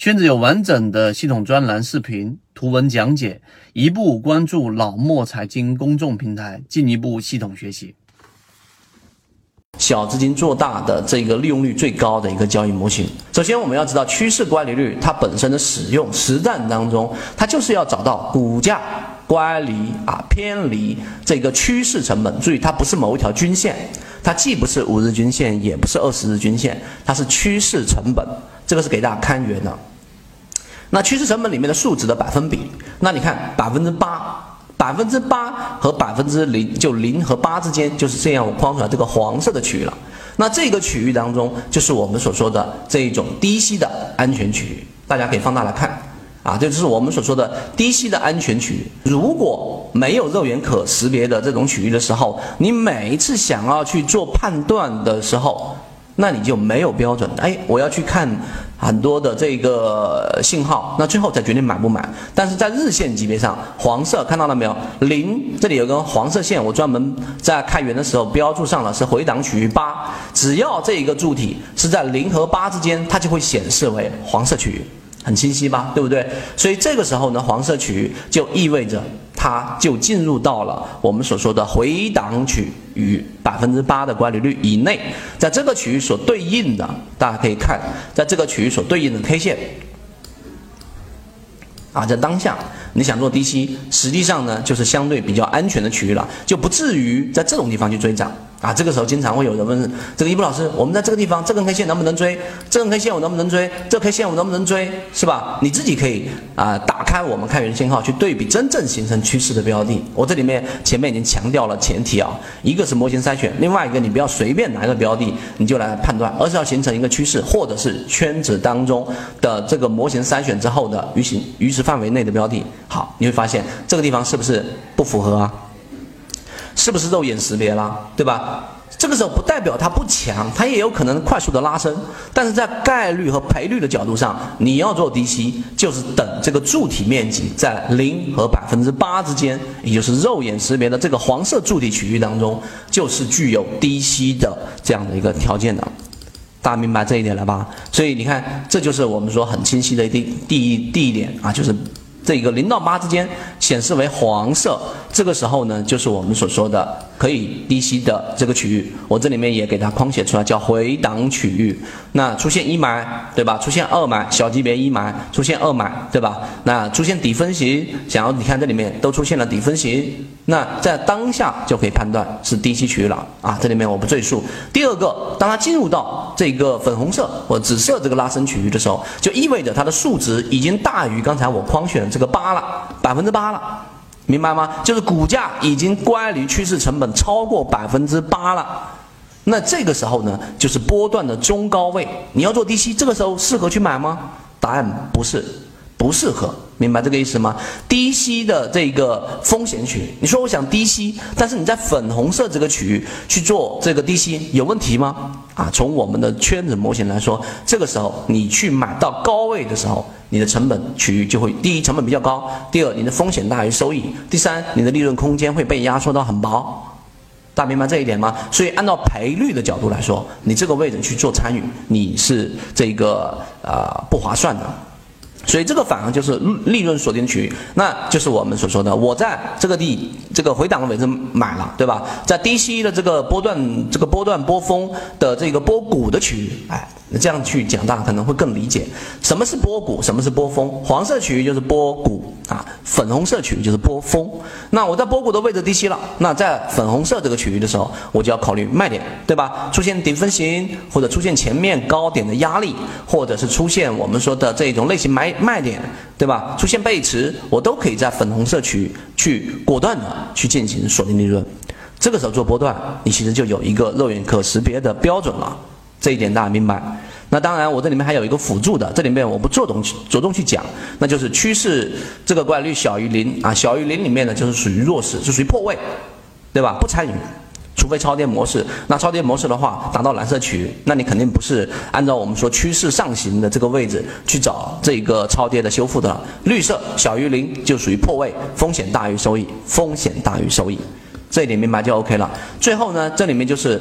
圈子有完整的系统专栏、视频、图文讲解，一步关注老莫财经公众平台，进一步系统学习。小资金做大的这个利用率最高的一个交易模型。首先，我们要知道趋势乖离率，它本身的使用实战当中，它就是要找到股价乖离啊偏离这个趋势成本。注意，它不是某一条均线，它既不是五日均线，也不是二十日均线，它是趋势成本。这个是给大家看源的。那趋势成本里面的数值的百分比，那你看百分之八，百分之八和百分之零，就零和八之间就是这样，我框出来这个黄色的区域了。那这个区域当中，就是我们所说的这一种低吸的安全区域。大家可以放大来看，啊，这就是我们所说的低吸的安全区域。如果没有肉眼可识别的这种区域的时候，你每一次想要去做判断的时候，那你就没有标准。哎，我要去看。很多的这个信号，那最后再决定买不买。但是在日线级别上，黄色看到了没有？零这里有根黄色线，我专门在开源的时候标注上了，是回档区域八。只要这一个柱体是在零和八之间，它就会显示为黄色区域。很清晰吧，对不对？所以这个时候呢，黄色区域就意味着它就进入到了我们所说的回档区与百分之八的乖离率以内。在这个区域所对应的，大家可以看，在这个区域所对应的 K 线啊，在当下你想做低吸，实际上呢就是相对比较安全的区域了，就不至于在这种地方去追涨。啊，这个时候经常会有人问这个一博老师，我们在这个地方这根 K 线能不能追？这根 K 线我能不能追？这 K 线我能不能追？是吧？你自己可以啊，打开我们开源信号去对比真正形成趋势的标的。我这里面前面已经强调了前提啊，一个是模型筛选，另外一个你不要随便拿一个标的你就来判断，而是要形成一个趋势，或者是圈子当中的这个模型筛选之后的鱼形鱼池范围内的标的。好，你会发现这个地方是不是不符合啊？是不是肉眼识别了，对吧？这个时候不代表它不强，它也有可能快速的拉升。但是在概率和赔率的角度上，你要做低吸，就是等这个柱体面积在零和百分之八之间，也就是肉眼识别的这个黄色柱体区域当中，就是具有低吸的这样的一个条件的。大家明白这一点了吧？所以你看，这就是我们说很清晰的第第一第一点啊，就是这个零到八之间显示为黄色，这个时候呢，就是我们所说的。可以低吸的这个区域，我这里面也给它框写出来，叫回档区域。那出现一买，对吧？出现二买，小级别一买，出现二买，对吧？那出现底分型，想要你看这里面都出现了底分型，那在当下就可以判断是低吸区域了啊。这里面我不赘述。第二个，当它进入到这个粉红色或紫色这个拉升区域的时候，就意味着它的数值已经大于刚才我框选的这个八了，百分之八了。明白吗？就是股价已经乖离趋势成本超过百分之八了，那这个时候呢，就是波段的中高位，你要做低吸，这个时候适合去买吗？答案不是，不适合。明白这个意思吗？低吸的这个风险区，你说我想低吸，但是你在粉红色这个区域去做这个低吸，有问题吗？啊，从我们的圈子模型来说，这个时候你去买到高位的时候，你的成本区域就会第一成本比较高，第二你的风险大于收益，第三你的利润空间会被压缩到很薄。大家明白这一点吗？所以按照赔率的角度来说，你这个位置去做参与，你是这个呃不划算的。所以这个反而就是利润锁定区域，那就是我们所说的，我在这个地这个回档的位置买了，对吧？在低吸的这个波段这个波段波峰的这个波谷的区域，哎。这样去讲，大家可能会更理解什么是波谷，什么是波峰。黄色区域就是波谷粉红色区域就是波峰。那我在波谷的位置低吸了，那在粉红色这个区域的时候，我就要考虑卖点，对吧？出现顶分型，或者出现前面高点的压力，或者是出现我们说的这种类型买卖点，对吧？出现背驰，我都可以在粉红色区域去果断的去进行锁定利润。这个时候做波段，你其实就有一个肉眼可识别的标准了。这一点大家明白？那当然，我这里面还有一个辅助的，这里面我不着重着重去讲，那就是趋势这个概率小于零啊，小于零里面呢就是属于弱势，是属于破位，对吧？不参与，除非超跌模式。那超跌模式的话，达到蓝色区域，那你肯定不是按照我们说趋势上行的这个位置去找这个超跌的修复的。绿色小于零就属于破位，风险大于收益，风险大于收益，这一点明白就 OK 了。最后呢，这里面就是。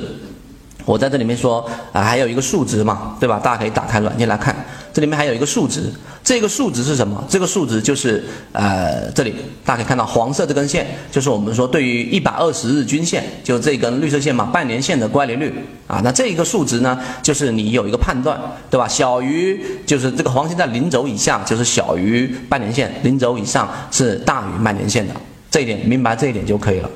我在这里面说啊，还有一个数值嘛，对吧？大家可以打开软件来看，这里面还有一个数值。这个数值是什么？这个数值就是呃，这里大家可以看到黄色这根线，就是我们说对于一百二十日均线，就这根绿色线嘛，半年线的乖离率啊。那这一个数值呢，就是你有一个判断，对吧？小于就是这个黄线在零轴以下，就是小于半年线；零轴以上是大于半年线的。这一点明白这一点就可以了。